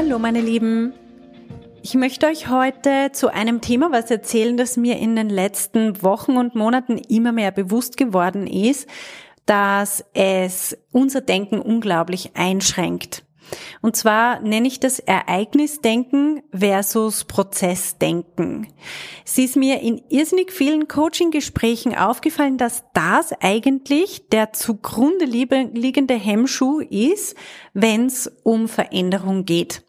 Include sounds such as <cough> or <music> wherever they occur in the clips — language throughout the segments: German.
Hallo meine Lieben. Ich möchte euch heute zu einem Thema was erzählen, das mir in den letzten Wochen und Monaten immer mehr bewusst geworden ist, dass es unser Denken unglaublich einschränkt. Und zwar nenne ich das Ereignisdenken versus Prozessdenken. Es ist mir in irrsinnig vielen Coaching-Gesprächen aufgefallen, dass das eigentlich der zugrunde liegende Hemmschuh ist, wenn es um Veränderung geht.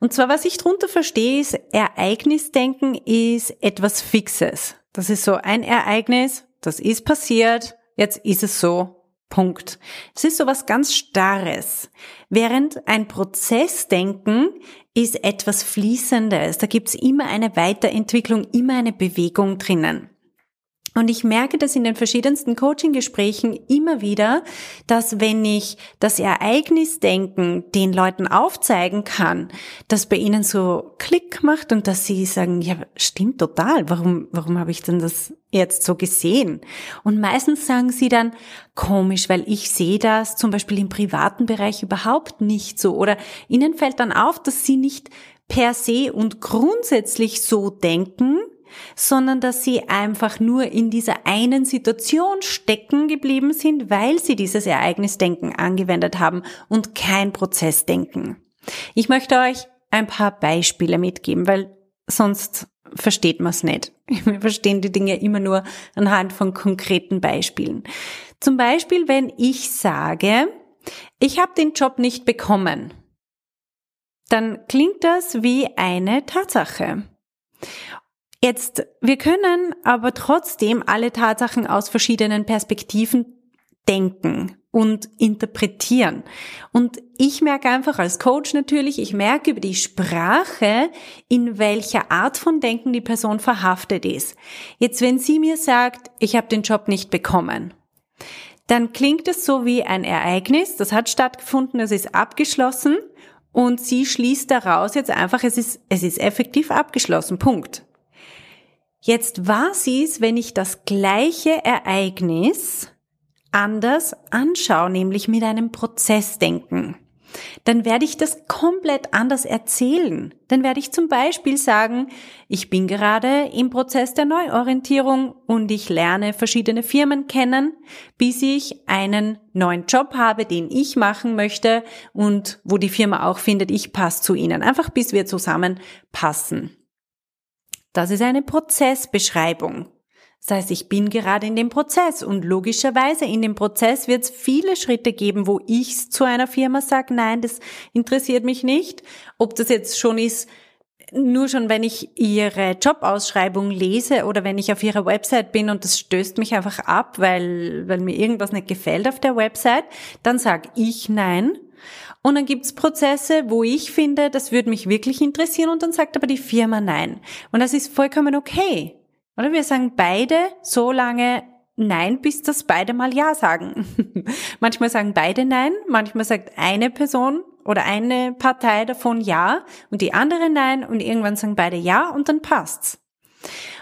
Und zwar, was ich darunter verstehe, ist, Ereignisdenken ist etwas Fixes. Das ist so ein Ereignis, das ist passiert, jetzt ist es so, Punkt. Es ist so was ganz Starres. Während ein Prozessdenken ist etwas Fließendes. Da gibt's immer eine Weiterentwicklung, immer eine Bewegung drinnen. Und ich merke das in den verschiedensten Coaching-Gesprächen immer wieder, dass wenn ich das Ereignisdenken den Leuten aufzeigen kann, das bei ihnen so Klick macht und dass sie sagen, ja, stimmt total, warum, warum habe ich denn das jetzt so gesehen? Und meistens sagen sie dann, komisch, weil ich sehe das zum Beispiel im privaten Bereich überhaupt nicht so. Oder ihnen fällt dann auf, dass sie nicht per se und grundsätzlich so denken, sondern dass sie einfach nur in dieser einen Situation stecken geblieben sind, weil sie dieses Ereignisdenken angewendet haben und kein Prozessdenken. Ich möchte euch ein paar Beispiele mitgeben, weil sonst versteht man es nicht. <laughs> Wir verstehen die Dinge immer nur anhand von konkreten Beispielen. Zum Beispiel, wenn ich sage, ich habe den Job nicht bekommen, dann klingt das wie eine Tatsache. Jetzt, wir können aber trotzdem alle Tatsachen aus verschiedenen Perspektiven denken und interpretieren. Und ich merke einfach als Coach natürlich, ich merke über die Sprache, in welcher Art von Denken die Person verhaftet ist. Jetzt, wenn sie mir sagt, ich habe den Job nicht bekommen, dann klingt es so wie ein Ereignis, das hat stattgefunden, es ist abgeschlossen und sie schließt daraus jetzt einfach, es ist, es ist effektiv abgeschlossen, Punkt. Jetzt was ist, wenn ich das gleiche Ereignis anders anschaue, nämlich mit einem Prozessdenken? Dann werde ich das komplett anders erzählen. Dann werde ich zum Beispiel sagen, ich bin gerade im Prozess der Neuorientierung und ich lerne verschiedene Firmen kennen, bis ich einen neuen Job habe, den ich machen möchte und wo die Firma auch findet, ich passe zu ihnen. Einfach bis wir zusammen passen. Das ist eine Prozessbeschreibung. Das heißt, ich bin gerade in dem Prozess und logischerweise in dem Prozess wird es viele Schritte geben, wo ich zu einer Firma sage, nein, das interessiert mich nicht. Ob das jetzt schon ist, nur schon wenn ich ihre Jobausschreibung lese oder wenn ich auf ihrer Website bin und das stößt mich einfach ab, weil, weil mir irgendwas nicht gefällt auf der Website, dann sage ich nein. Und dann gibt's Prozesse, wo ich finde, das würde mich wirklich interessieren und dann sagt aber die Firma nein. Und das ist vollkommen okay. Oder wir sagen beide so lange Nein, bis das beide mal Ja sagen. <laughs> manchmal sagen beide Nein, manchmal sagt eine Person oder eine Partei davon Ja und die andere Nein und irgendwann sagen beide Ja und dann passt's.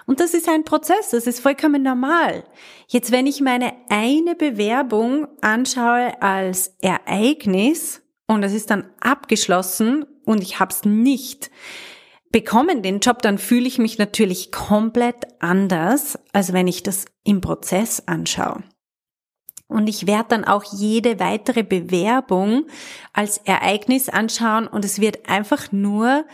Und das ist ein Prozess, das ist vollkommen normal. Jetzt, wenn ich meine eine Bewerbung anschaue als Ereignis, und es ist dann abgeschlossen und ich habe es nicht bekommen, den Job, dann fühle ich mich natürlich komplett anders, als wenn ich das im Prozess anschaue. Und ich werde dann auch jede weitere Bewerbung als Ereignis anschauen und es wird einfach nur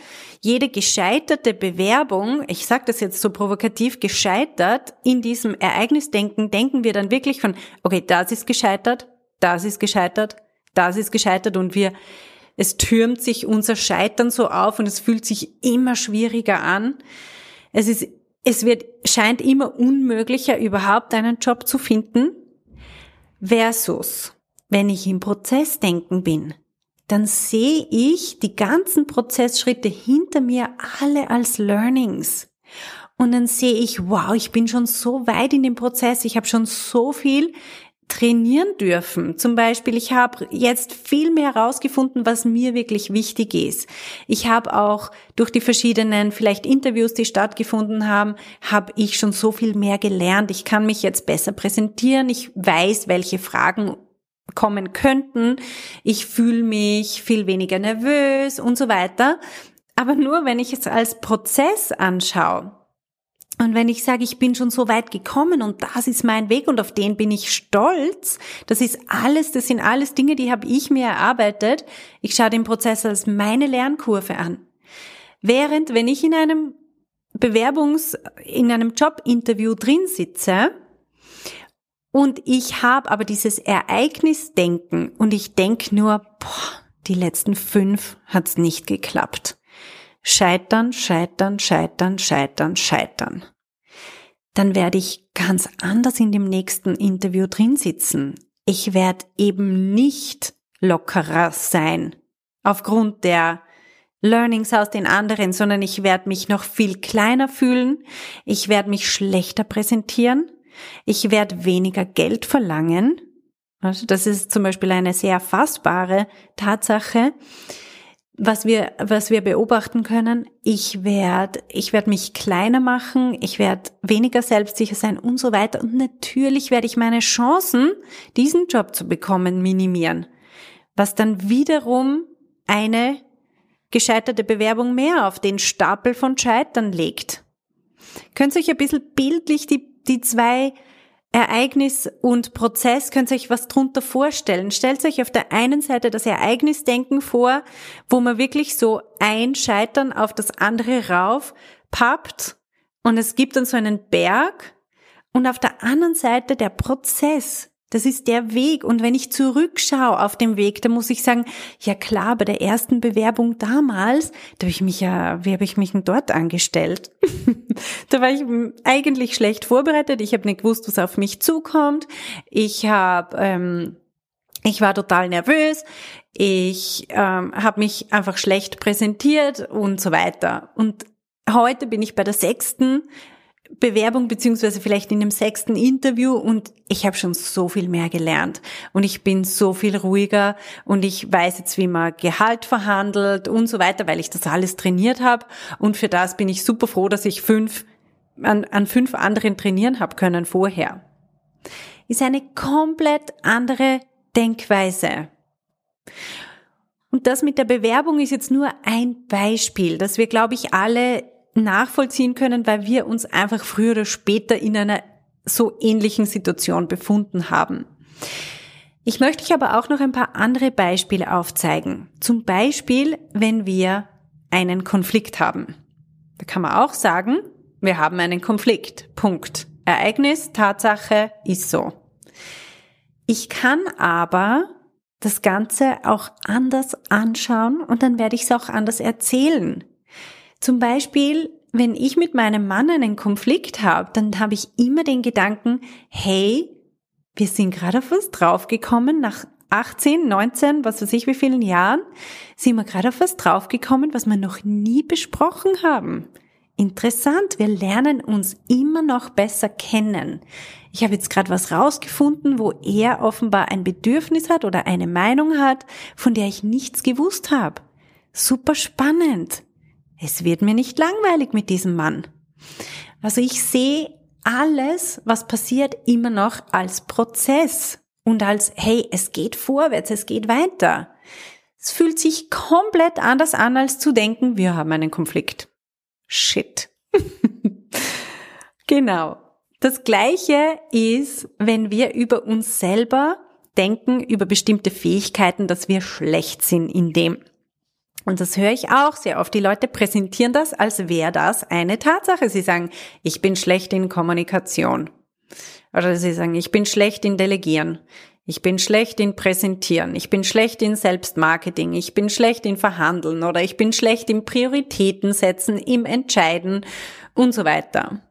jede gescheiterte Bewerbung, ich sage das jetzt so provokativ, gescheitert, in diesem Ereignisdenken denken wir dann wirklich von, okay, das ist gescheitert, das ist gescheitert, das ist gescheitert und wir, es türmt sich unser Scheitern so auf und es fühlt sich immer schwieriger an. Es ist, es wird, scheint immer unmöglicher, überhaupt einen Job zu finden. Versus, wenn ich im Prozessdenken bin, dann sehe ich die ganzen Prozessschritte hinter mir alle als Learnings. Und dann sehe ich, wow, ich bin schon so weit in dem Prozess, ich habe schon so viel trainieren dürfen. Zum Beispiel, ich habe jetzt viel mehr herausgefunden, was mir wirklich wichtig ist. Ich habe auch durch die verschiedenen vielleicht Interviews, die stattgefunden haben, habe ich schon so viel mehr gelernt. Ich kann mich jetzt besser präsentieren. Ich weiß, welche Fragen kommen könnten. Ich fühle mich viel weniger nervös und so weiter. Aber nur wenn ich es als Prozess anschaue, und wenn ich sage, ich bin schon so weit gekommen und das ist mein Weg und auf den bin ich stolz, das ist alles, das sind alles Dinge, die habe ich mir erarbeitet. Ich schaue den Prozess als meine Lernkurve an. Während, wenn ich in einem Bewerbungs-, in einem Jobinterview drin sitze und ich habe aber dieses Ereignisdenken und ich denke nur, boah, die letzten fünf hat's nicht geklappt. Scheitern, scheitern, scheitern, scheitern, scheitern. Dann werde ich ganz anders in dem nächsten Interview drin sitzen. Ich werde eben nicht lockerer sein aufgrund der Learnings aus den anderen, sondern ich werde mich noch viel kleiner fühlen, ich werde mich schlechter präsentieren, ich werde weniger Geld verlangen. Also das ist zum Beispiel eine sehr fassbare Tatsache was wir, was wir beobachten können, ich werde, ich werde mich kleiner machen, ich werde weniger selbstsicher sein und so weiter. Und natürlich werde ich meine Chancen, diesen Job zu bekommen, minimieren. Was dann wiederum eine gescheiterte Bewerbung mehr auf den Stapel von Scheitern legt. Könnt ihr euch ein bisschen bildlich die, die zwei Ereignis und Prozess, könnt ihr euch was drunter vorstellen. Stellt euch auf der einen Seite das Ereignisdenken vor, wo man wirklich so ein Scheitern auf das andere rauf pappt und es gibt dann so einen Berg und auf der anderen Seite der Prozess, das ist der Weg. Und wenn ich zurückschaue auf dem Weg, dann muss ich sagen, ja klar, bei der ersten Bewerbung damals, da habe ich mich ja, wie habe ich mich denn dort angestellt? <laughs> da war ich eigentlich schlecht vorbereitet. Ich habe nicht gewusst, was auf mich zukommt. Ich habe, ähm, ich war total nervös. Ich ähm, habe mich einfach schlecht präsentiert und so weiter. Und heute bin ich bei der sechsten Bewerbung beziehungsweise vielleicht in dem sechsten Interview und ich habe schon so viel mehr gelernt und ich bin so viel ruhiger und ich weiß jetzt, wie man Gehalt verhandelt und so weiter, weil ich das alles trainiert habe und für das bin ich super froh, dass ich fünf an, an fünf anderen trainieren habe können vorher. Ist eine komplett andere Denkweise. Und das mit der Bewerbung ist jetzt nur ein Beispiel, dass wir, glaube ich, alle nachvollziehen können, weil wir uns einfach früher oder später in einer so ähnlichen Situation befunden haben. Ich möchte euch aber auch noch ein paar andere Beispiele aufzeigen. Zum Beispiel, wenn wir einen Konflikt haben. Da kann man auch sagen, wir haben einen Konflikt. Punkt. Ereignis, Tatsache ist so. Ich kann aber das Ganze auch anders anschauen und dann werde ich es auch anders erzählen. Zum Beispiel, wenn ich mit meinem Mann einen Konflikt habe, dann habe ich immer den Gedanken, hey, wir sind gerade auf was draufgekommen, nach 18, 19, was weiß ich wie vielen Jahren, sind wir gerade auf was draufgekommen, was wir noch nie besprochen haben. Interessant, wir lernen uns immer noch besser kennen. Ich habe jetzt gerade was rausgefunden, wo er offenbar ein Bedürfnis hat oder eine Meinung hat, von der ich nichts gewusst habe. Super spannend es wird mir nicht langweilig mit diesem Mann. Also ich sehe alles, was passiert, immer noch als Prozess und als, hey, es geht vorwärts, es geht weiter. Es fühlt sich komplett anders an, als zu denken, wir haben einen Konflikt. Shit. <laughs> genau. Das Gleiche ist, wenn wir über uns selber denken, über bestimmte Fähigkeiten, dass wir schlecht sind in dem. Und das höre ich auch sehr oft. Die Leute präsentieren das, als wäre das eine Tatsache. Sie sagen, ich bin schlecht in Kommunikation. Oder sie sagen, ich bin schlecht in Delegieren. Ich bin schlecht in Präsentieren. Ich bin schlecht in Selbstmarketing. Ich bin schlecht in Verhandeln. Oder ich bin schlecht im Prioritäten setzen, im Entscheiden und so weiter.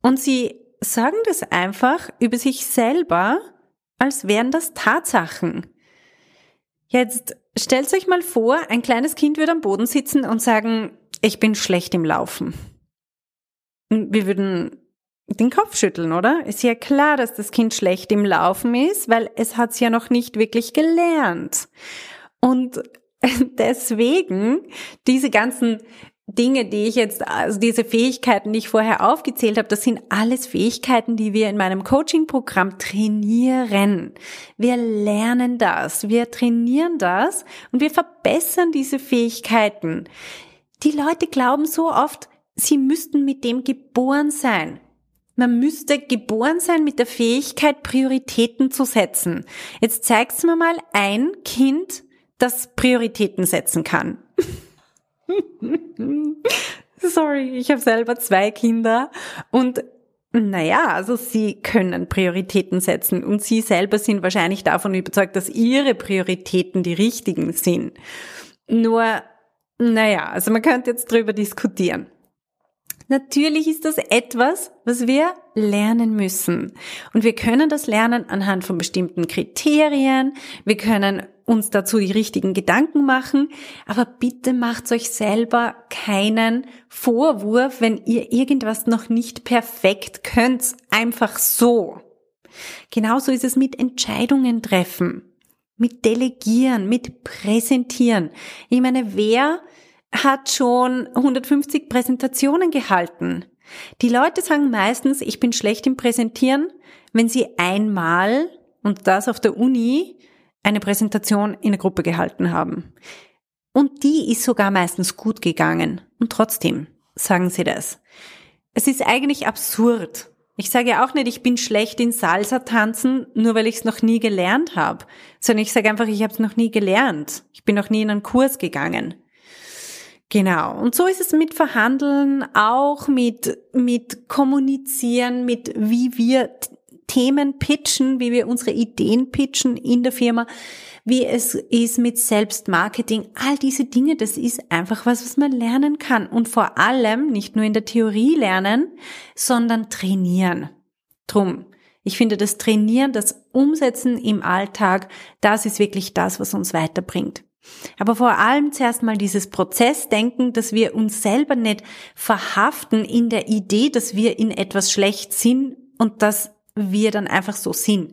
Und sie sagen das einfach über sich selber, als wären das Tatsachen. Jetzt stellt euch mal vor, ein kleines Kind würde am Boden sitzen und sagen, ich bin schlecht im Laufen. Wir würden den Kopf schütteln, oder? Ist ja klar, dass das Kind schlecht im Laufen ist, weil es hat es ja noch nicht wirklich gelernt. Und <laughs> deswegen diese ganzen Dinge, die ich jetzt, also diese Fähigkeiten, die ich vorher aufgezählt habe, das sind alles Fähigkeiten, die wir in meinem Coaching-Programm trainieren. Wir lernen das, wir trainieren das und wir verbessern diese Fähigkeiten. Die Leute glauben so oft, sie müssten mit dem geboren sein. Man müsste geboren sein mit der Fähigkeit, Prioritäten zu setzen. Jetzt zeigst du mir mal ein Kind, das Prioritäten setzen kann. <laughs> <laughs> Sorry, ich habe selber zwei Kinder und naja, also sie können Prioritäten setzen und sie selber sind wahrscheinlich davon überzeugt, dass ihre Prioritäten die richtigen sind. Nur, naja, also man könnte jetzt drüber diskutieren. Natürlich ist das etwas, was wir lernen müssen. Und wir können das lernen anhand von bestimmten Kriterien. Wir können uns dazu die richtigen Gedanken machen. Aber bitte macht euch selber keinen Vorwurf, wenn ihr irgendwas noch nicht perfekt könnt. Einfach so. Genauso ist es mit Entscheidungen treffen, mit Delegieren, mit Präsentieren. Ich meine, wer hat schon 150 Präsentationen gehalten. Die Leute sagen meistens, ich bin schlecht im Präsentieren, wenn sie einmal, und das auf der Uni, eine Präsentation in der Gruppe gehalten haben. Und die ist sogar meistens gut gegangen. Und trotzdem sagen sie das. Es ist eigentlich absurd. Ich sage ja auch nicht, ich bin schlecht in Salsa tanzen, nur weil ich es noch nie gelernt habe, sondern ich sage einfach, ich habe es noch nie gelernt. Ich bin noch nie in einen Kurs gegangen. Genau. Und so ist es mit Verhandeln, auch mit, mit Kommunizieren, mit wie wir Themen pitchen, wie wir unsere Ideen pitchen in der Firma, wie es ist mit Selbstmarketing. All diese Dinge, das ist einfach was, was man lernen kann. Und vor allem nicht nur in der Theorie lernen, sondern trainieren. Drum. Ich finde, das Trainieren, das Umsetzen im Alltag, das ist wirklich das, was uns weiterbringt. Aber vor allem zuerst mal dieses Prozessdenken, dass wir uns selber nicht verhaften in der Idee, dass wir in etwas schlecht sind und dass wir dann einfach so sind.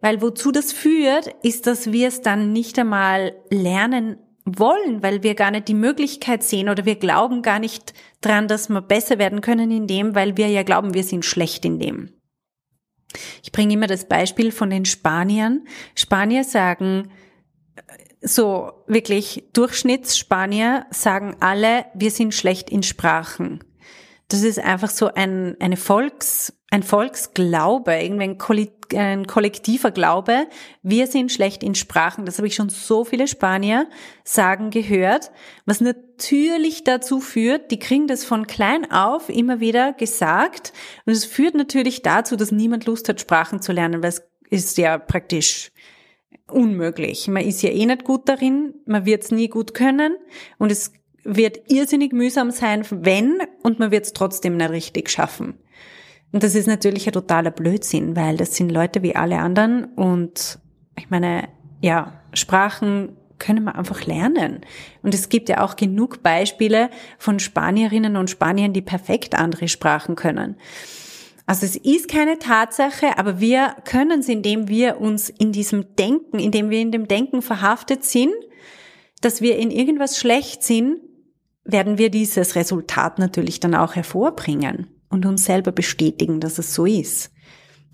Weil wozu das führt, ist, dass wir es dann nicht einmal lernen wollen, weil wir gar nicht die Möglichkeit sehen oder wir glauben gar nicht dran, dass wir besser werden können in dem, weil wir ja glauben, wir sind schlecht in dem. Ich bringe immer das Beispiel von den Spaniern. Spanier sagen, so wirklich Durchschnittsspanier sagen alle, wir sind schlecht in Sprachen. Das ist einfach so ein, eine Volks, ein Volksglaube, irgendwie ein, kollektiver Glaube. Wir sind schlecht in Sprachen. Das habe ich schon so viele Spanier sagen gehört, was natürlich dazu führt, die kriegen das von klein auf immer wieder gesagt. Und es führt natürlich dazu, dass niemand Lust hat, Sprachen zu lernen, weil es ist ja praktisch unmöglich. Man ist ja eh nicht gut darin, man wird es nie gut können und es wird irrsinnig mühsam sein, wenn, und man wird es trotzdem nicht richtig schaffen. Und das ist natürlich ein totaler Blödsinn, weil das sind Leute wie alle anderen und ich meine, ja, Sprachen können wir einfach lernen. Und es gibt ja auch genug Beispiele von Spanierinnen und Spaniern, die perfekt andere Sprachen können. Also es ist keine Tatsache, aber wir können es, indem wir uns in diesem Denken, indem wir in dem Denken verhaftet sind, dass wir in irgendwas schlecht sind, werden wir dieses Resultat natürlich dann auch hervorbringen und uns selber bestätigen, dass es so ist.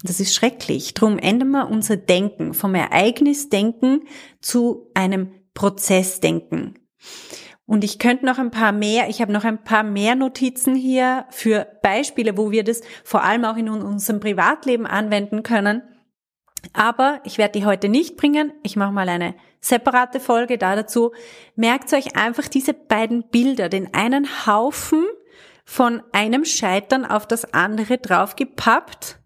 Das ist schrecklich. Drum ändern wir unser Denken vom Ereignisdenken zu einem Prozessdenken. Und ich könnte noch ein paar mehr, ich habe noch ein paar mehr Notizen hier für Beispiele, wo wir das vor allem auch in unserem Privatleben anwenden können. Aber ich werde die heute nicht bringen. Ich mache mal eine separate Folge da dazu. Merkt euch einfach diese beiden Bilder, den einen Haufen von einem Scheitern auf das andere draufgepappt,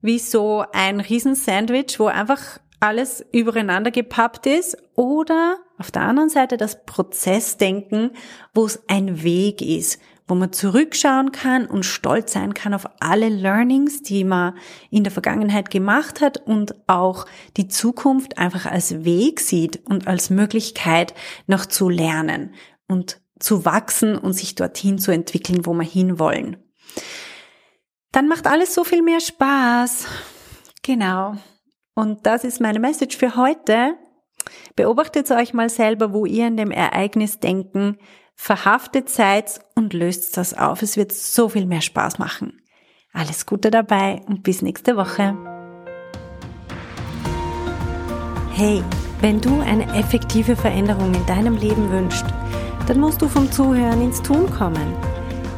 wie so ein Riesensandwich, wo einfach alles übereinander gepappt ist oder auf der anderen Seite das Prozessdenken, wo es ein Weg ist, wo man zurückschauen kann und stolz sein kann auf alle Learnings, die man in der Vergangenheit gemacht hat und auch die Zukunft einfach als Weg sieht und als Möglichkeit noch zu lernen und zu wachsen und sich dorthin zu entwickeln, wo wir hinwollen. Dann macht alles so viel mehr Spaß. Genau. Und das ist meine Message für heute. Beobachtet euch mal selber, wo ihr in dem Ereignis denken, verhaftet seid und löst das auf. Es wird so viel mehr Spaß machen. Alles Gute dabei und bis nächste Woche. Hey, wenn du eine effektive Veränderung in deinem Leben wünschst, dann musst du vom Zuhören ins Tun kommen.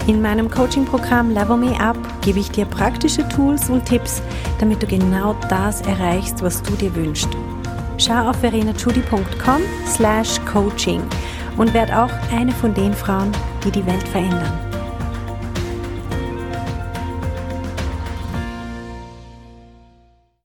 In meinem Coaching-Programm Level Me Up gebe ich dir praktische Tools und Tipps, damit du genau das erreichst, was du dir wünschst. Schau auf verenachudi.com slash coaching und werd auch eine von den Frauen, die die Welt verändern.